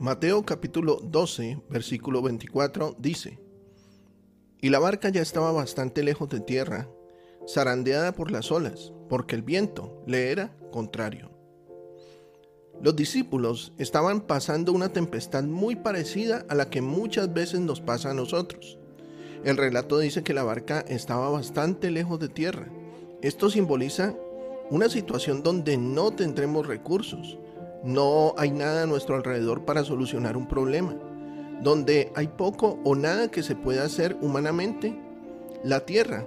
Mateo capítulo 12, versículo 24 dice, Y la barca ya estaba bastante lejos de tierra, zarandeada por las olas, porque el viento le era contrario. Los discípulos estaban pasando una tempestad muy parecida a la que muchas veces nos pasa a nosotros. El relato dice que la barca estaba bastante lejos de tierra. Esto simboliza una situación donde no tendremos recursos, no hay nada a nuestro alrededor para solucionar un problema. Donde hay poco o nada que se pueda hacer humanamente, la tierra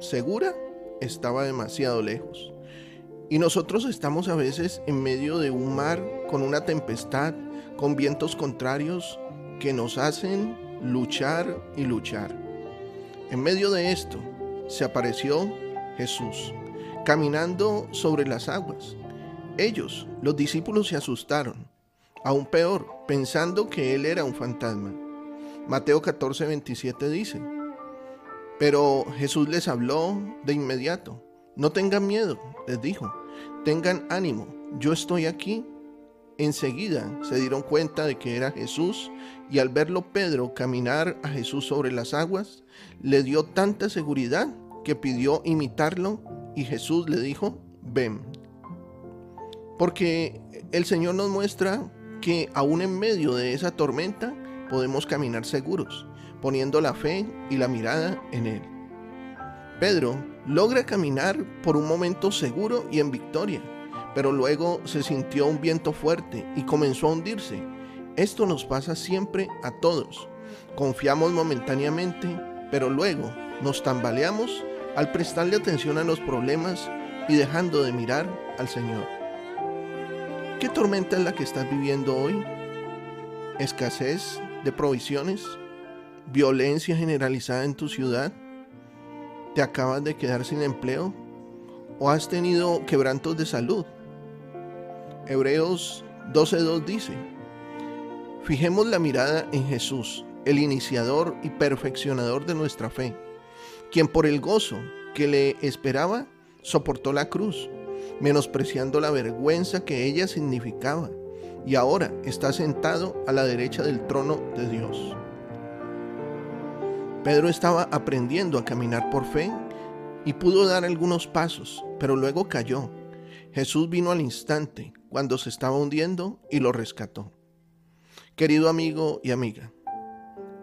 segura estaba demasiado lejos. Y nosotros estamos a veces en medio de un mar con una tempestad, con vientos contrarios que nos hacen luchar y luchar. En medio de esto se apareció Jesús, caminando sobre las aguas. Ellos, los discípulos, se asustaron, aún peor, pensando que él era un fantasma. Mateo 14, 27 dice, pero Jesús les habló de inmediato. No tengan miedo, les dijo, tengan ánimo, yo estoy aquí. Enseguida se dieron cuenta de que era Jesús y al verlo Pedro caminar a Jesús sobre las aguas, le dio tanta seguridad que pidió imitarlo y Jesús le dijo, ven. Porque el Señor nos muestra que aún en medio de esa tormenta podemos caminar seguros, poniendo la fe y la mirada en Él. Pedro logra caminar por un momento seguro y en victoria, pero luego se sintió un viento fuerte y comenzó a hundirse. Esto nos pasa siempre a todos. Confiamos momentáneamente, pero luego nos tambaleamos al prestarle atención a los problemas y dejando de mirar al Señor. ¿Qué tormenta es la que estás viviendo hoy? ¿Escasez de provisiones? ¿Violencia generalizada en tu ciudad? ¿Te acabas de quedar sin empleo? ¿O has tenido quebrantos de salud? Hebreos 12.2 dice, Fijemos la mirada en Jesús, el iniciador y perfeccionador de nuestra fe, quien por el gozo que le esperaba soportó la cruz menospreciando la vergüenza que ella significaba, y ahora está sentado a la derecha del trono de Dios. Pedro estaba aprendiendo a caminar por fe y pudo dar algunos pasos, pero luego cayó. Jesús vino al instante cuando se estaba hundiendo y lo rescató. Querido amigo y amiga,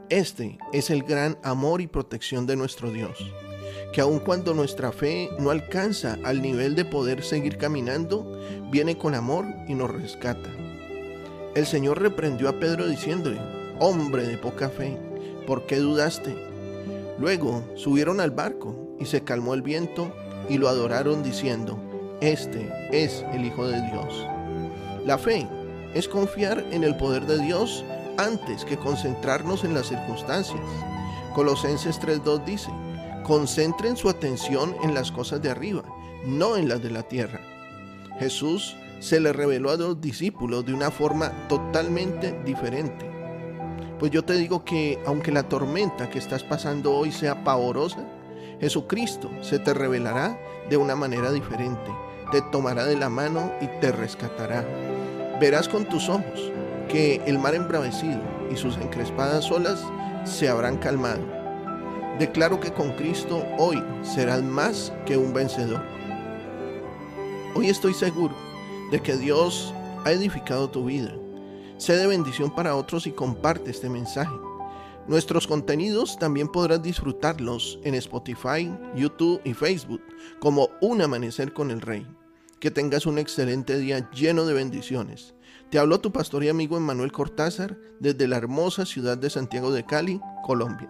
este es el gran amor y protección de nuestro Dios que aun cuando nuestra fe no alcanza al nivel de poder seguir caminando, viene con amor y nos rescata. El Señor reprendió a Pedro diciéndole, hombre de poca fe, ¿por qué dudaste? Luego subieron al barco y se calmó el viento y lo adoraron diciendo, este es el Hijo de Dios. La fe es confiar en el poder de Dios antes que concentrarnos en las circunstancias. Colosenses 3.2 dice, Concentren su atención en las cosas de arriba, no en las de la tierra. Jesús se le reveló a los discípulos de una forma totalmente diferente. Pues yo te digo que aunque la tormenta que estás pasando hoy sea pavorosa, Jesucristo se te revelará de una manera diferente, te tomará de la mano y te rescatará. Verás con tus ojos que el mar embravecido y sus encrespadas olas se habrán calmado Declaro que con Cristo hoy serás más que un vencedor. Hoy estoy seguro de que Dios ha edificado tu vida. Sé de bendición para otros y comparte este mensaje. Nuestros contenidos también podrás disfrutarlos en Spotify, YouTube y Facebook como Un Amanecer con el Rey. Que tengas un excelente día lleno de bendiciones. Te habló tu pastor y amigo Emmanuel Cortázar desde la hermosa ciudad de Santiago de Cali, Colombia.